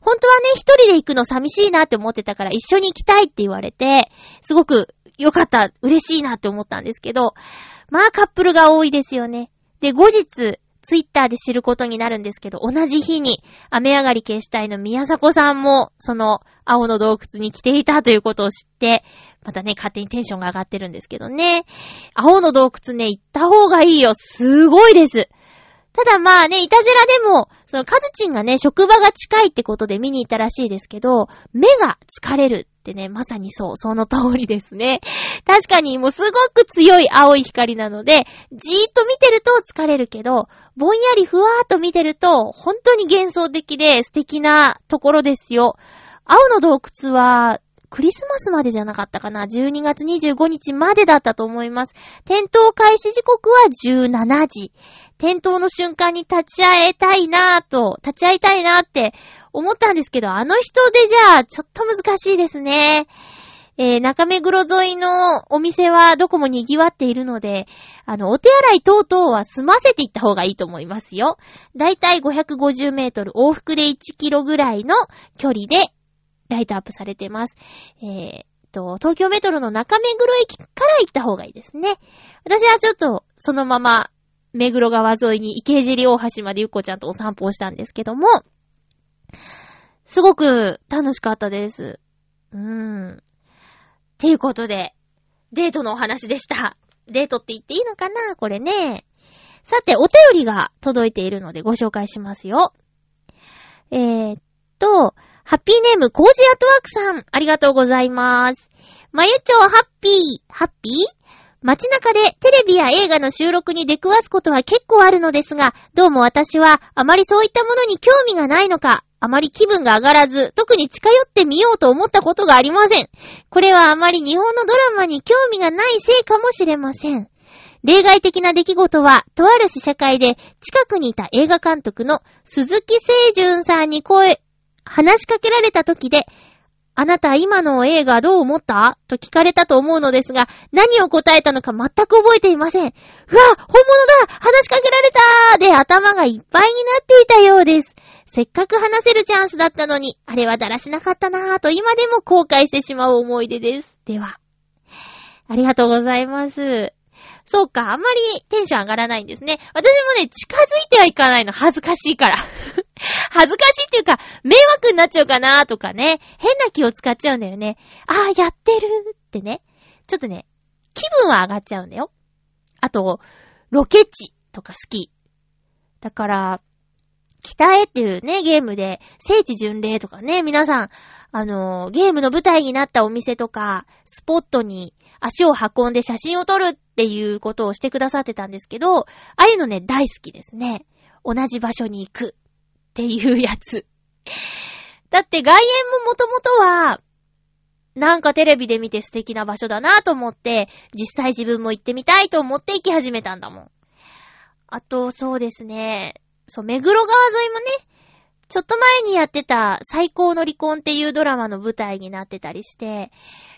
本当はね、一人で行くの寂しいなって思ってたから一緒に行きたいって言われて、すごく良かった、嬉しいなって思ったんですけど、まあカップルが多いですよね。で、後日、ツイッターで知ることになるんですけど、同じ日に、雨上がり消したいの宮迫さんも、その、青の洞窟に来ていたということを知って、またね、勝手にテンションが上がってるんですけどね。青の洞窟ね、行った方がいいよ。すごいです。ただまあね、いたじらでも、そのカズチンがね、職場が近いってことで見に行ったらしいですけど、目が疲れるってね、まさにそう、その通りですね。確かにもうすごく強い青い光なので、じーっと見てると疲れるけど、ぼんやりふわーっと見てると、本当に幻想的で素敵なところですよ。青の洞窟は、クリスマスまでじゃなかったかな ?12 月25日までだったと思います。点灯開始時刻は17時。点灯の瞬間に立ち会えたいなぁと、立ち会いたいなって思ったんですけど、あの人でじゃあ、ちょっと難しいですね。えー、中目黒沿いのお店はどこも賑わっているので、あの、お手洗い等々は済ませていった方がいいと思いますよ。だいたい550メートル往復で1キロぐらいの距離でライトアップされてます。えー、と、東京メトロの中目黒駅から行った方がいいですね。私はちょっと、そのまま、目黒川沿いに池尻大橋までゆっこちゃんとお散歩をしたんですけども、すごく楽しかったです。うーん。ていうことで、デートのお話でした。デートって言っていいのかな？これね。さて、お便りが届いているのでご紹介しますよ。えー、っと、ハッピーネーム、コージアトワークさん、ありがとうございます。まゆちょハッピー、ハッピー？街中でテレビや映画の収録に出くわすことは結構あるのですが、どうも私はあまりそういったものに興味がないのか、あまり気分が上がらず、特に近寄ってみようと思ったことがありません。これはあまり日本のドラマに興味がないせいかもしれません。例外的な出来事は、とある試写会で近くにいた映画監督の鈴木清純さんに声、話しかけられた時で、あなた今の映画どう思った？と聞かれたと思うのですが、何を答えたのか全く覚えていません。うわ本物だ話しかけられたで頭がいっぱいになっていたようです。せっかく話せるチャンスだったのに、あれはだらしなかったなぁと今でも後悔してしまう思い出です。では。ありがとうございます。そうか、あんまりテンション上がらないんですね。私もね、近づいてはいかないの。恥ずかしいから。恥ずかしいっていうか、迷惑になっちゃうかなとかね。変な気を使っちゃうんだよね。ああ、やってるってね。ちょっとね、気分は上がっちゃうんだよ。あと、ロケ地とか好き。だから、北へっていうね、ゲームで、聖地巡礼とかね、皆さん、あのーゲームの舞台になったお店とか、スポットに足を運んで写真を撮るっていうことをしてくださってたんですけど、ああいうのね、大好きですね。同じ場所に行くっていうやつ。だって外苑ももともとは、なんかテレビで見て素敵な場所だなと思って、実際自分も行ってみたいと思って行き始めたんだもん。あと、そうですね。そう、目黒川沿いもね、ちょっと前にやってた最高の離婚っていうドラマの舞台になってたりして、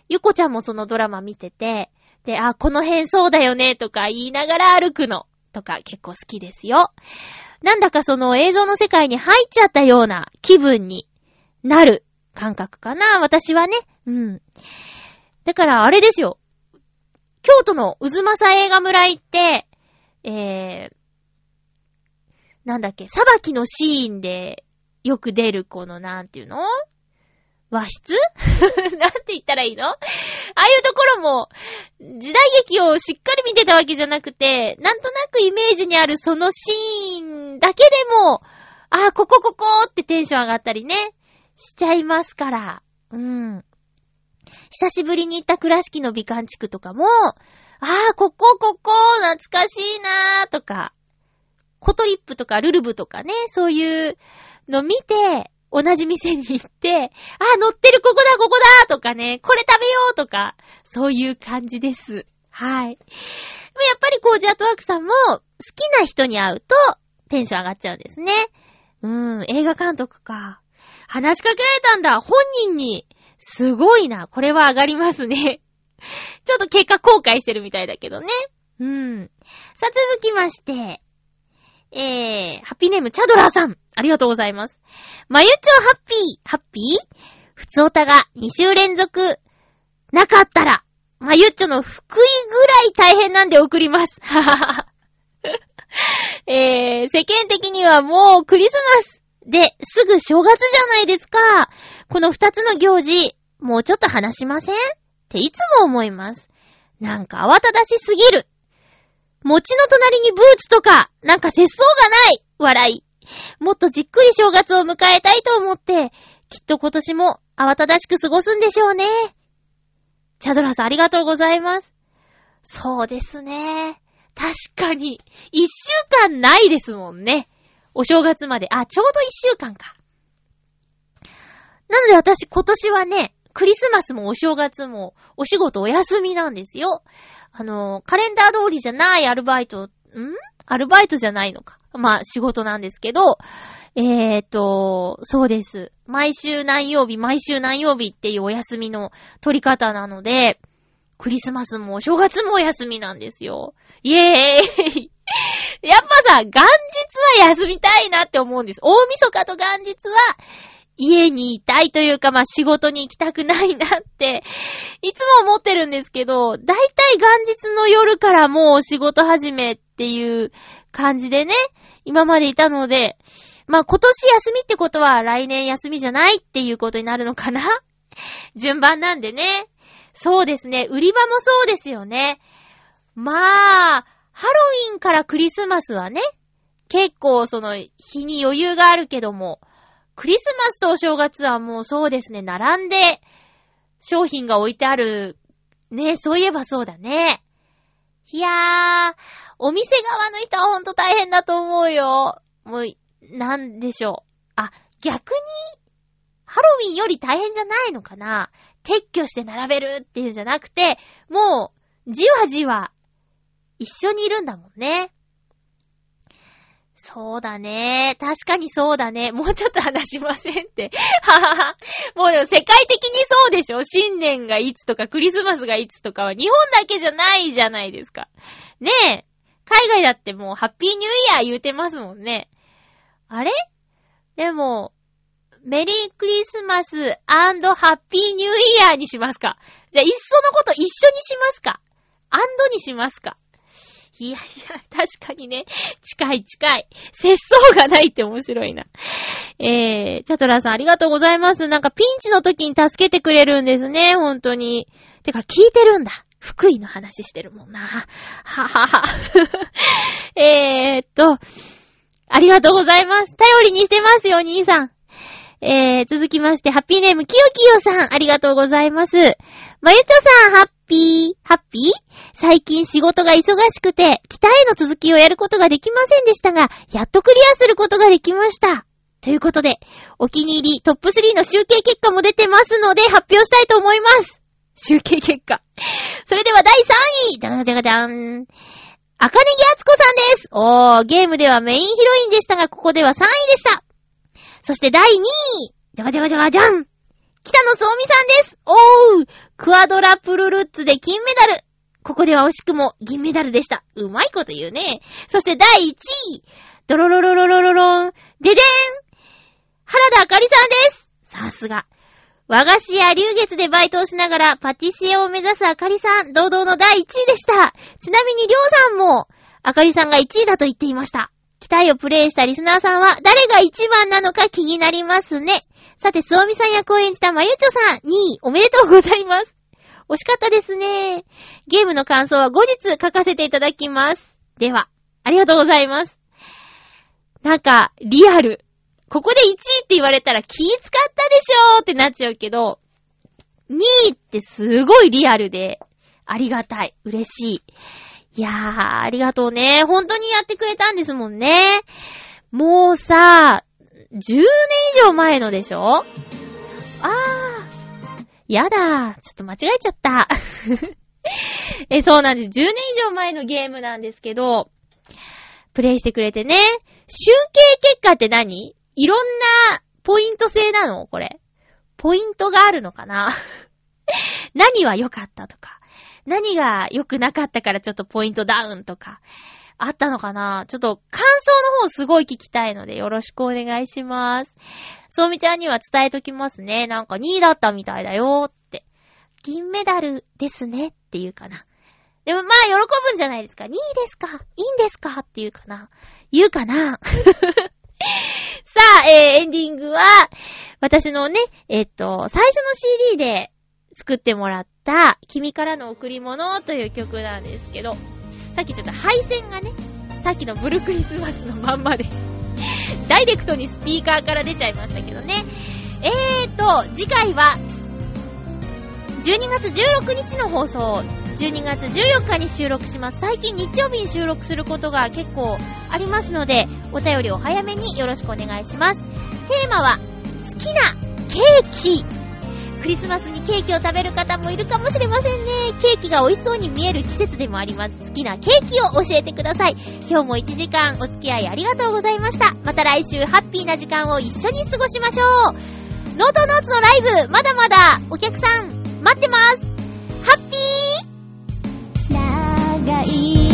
ゆこちゃんもそのドラマ見てて、で、あ、この辺そうだよねとか言いながら歩くのとか結構好きですよ。なんだかその映像の世界に入っちゃったような気分になる感覚かな、私はね。うん。だからあれですよ。京都の渦政映画村行って、えー、なんだっけ、裁きのシーンでよく出るこのなんていうの？和室？なんて言ったらいいの？ああいうところも、時代劇をしっかり見てたわけじゃなくて、なんとなくイメージにあるそのシーンだけでも、ああ、ここここってテンション上がったりね、しちゃいますから。うん。久しぶりに行った倉敷の美観地区とかも、ああ、ここここ、懐かしいなーとか、コトリップとかルルブとかね、そういうの見て、同じ店に行って、あ、乗ってるここだ、ここだとかね、これ食べようとか、そういう感じです。はい。やっぱりコージアートワークさんも、好きな人に会うと、テンション上がっちゃうんですね。うん、映画監督か。話しかけられたんだ、本人に。すごいな、これは上がりますね。ちょっと結果後悔してるみたいだけどね。うん。さあ続きまして、えー、ハッピーネームチャドラーさん。ありがとうございます。まゆちょハッピー、ハッピー？ふつおたが2週連続、なかったら、まゆっちょの福井ぐらい大変なんで送ります。ははは。えー、世間的にはもうクリスマスで、すぐ正月じゃないですか。この二つの行事、もうちょっと話しません？っていつも思います。なんか慌ただしすぎる。餅の隣にブーツとか、なんか節操がない笑い。もっとじっくり正月を迎えたいと思って、きっと今年も慌ただしく過ごすんでしょうね。チャドラさんありがとうございます。そうですね。確かに、一週間ないですもんね。お正月まで。あ、ちょうど一週間か。なので私今年はね、クリスマスもお正月もお仕事お休みなんですよ。あの、カレンダー通りじゃないアルバイト、ん？アルバイトじゃないのか。まあ仕事なんですけど、えーと、そうです。毎週何曜日、毎週何曜日っていうお休みの取り方なので、クリスマスもお正月もお休みなんですよ。イエーイ やっぱさ、元日は休みたいなって思うんです。大晦日と元日は家にいたいというか、まあ仕事に行きたくないなって、いつも思ってるんですけど、だいたい元日の夜からもう仕事始めっていう感じでね、今までいたので、まあ今年休みってことは来年休みじゃないっていうことになるのかな 順番なんでね。そうですね。売り場もそうですよね。まあ、ハロウィンからクリスマスはね、結構その日に余裕があるけども、クリスマスとお正月はもうそうですね、並んで商品が置いてある。ね、そういえばそうだね。いやー、お店側の人はほんと大変だと思うよ。もう、なんでしょう。あ、逆に、ハロウィンより大変じゃないのかな撤去して並べるっていうんじゃなくて、もう、じわじわ、一緒にいるんだもんね。そうだね。確かにそうだね。もうちょっと話しませんって。ははは。もうでも世界的にそうでしょ？新年がいつとかクリスマスがいつとかは日本だけじゃないじゃないですか。ねえ。海外だってもうハッピーニューイヤー言うてますもんね。あれ？でも、メリークリスマスハッピーニューイヤーにしますかじゃあ、いっそのこと一緒にしますかアンドにしますかいやいや、確かにね、近い近い。節操がないって面白いな。えー、チャトラさんありがとうございます。なんかピンチの時に助けてくれるんですね、本当に。てか、聞いてるんだ。福井の話してるもんな。ははは。えーっと、ありがとうございます。頼りにしてますよ、兄さん。えー、続きまして、ハッピーネーム、きよきよさん、ありがとうございます。まゆちょさん、ハッピー、ハッピー？最近仕事が忙しくて、北への続きをやることができませんでしたが、やっとクリアすることができました。ということで、お気に入りトップ3の集計結果も出てますので、発表したいと思います。集計結果。それでは第3位じゃがじゃがじゃーん。赤ネギあつこさんですおー、ゲームではメインヒロインでしたが、ここでは3位でした。そして第2位じゃがじゃがじゃがじゃん北野そうみさんですおークアドラプルルッツで金メダルここでは惜しくも銀メダルでした。うまいこと言うね。そして第1位ドロロロロロロロンででん原田あかりさんですさすが。和菓子や流月でバイトをしながらパティシエを目指すあかりさん、堂々の第1位でした。ちなみにりょうさんも、あかりさんが1位だと言っていました。期待をプレイしたリスナーさんは誰が1番なのか気になりますね。さて、すおみさん役を演じたまゆちょさん、2位おめでとうございます。惜しかったですね。ゲームの感想は後日書かせていただきます。では、ありがとうございます。なんか、リアル。ここで1位って言われたら気使ったでしょーってなっちゃうけど、2位ってすごいリアルで、ありがたい。嬉しい。いやー、ありがとうね。本当にやってくれたんですもんね。もうさ、10年以上前のでしょ？やだー。ちょっと間違えちゃった。え、そうなんです。10年以上前のゲームなんですけど、プレイしてくれてね。集計結果って何？いろんなポイント制なの？これ。ポイントがあるのかな？何は良かったとか。何が良くなかったからちょっとポイントダウンとか。あったのかな？ちょっと感想の方すごい聞きたいのでよろしくお願いします。そうみちゃんには伝えときますね。なんか2位だったみたいだよって。銀メダルですねっていうかな。でもまあ喜ぶんじゃないですか。2位ですかいいんですかっていうかな。言うかな さあ、えー、エンディングは、私のね、えっと、最初の CD で作ってもらった、君からの贈り物という曲なんですけど、さっきちょっと配線がね、さっきのブルクリスマスのまんまで、ダイレクトにスピーカーから出ちゃいましたけどね。えーと、次回は、12月16日の放送、12月14日に収録します。最近日曜日に収録することが結構ありますので、お便りを早めによろしくお願いします。テーマは、好きなケーキ。クリスマスにケーキを食べる方もいるかもしれませんね。ケーキが美味しそうに見える季節でもあります。好きなケーキを教えてください。今日も1時間お付き合いありがとうございました。また来週ハッピーな時間を一緒に過ごしましょう。ノートノーツのライブ、まだまだお客さん待ってます。ハッピー長い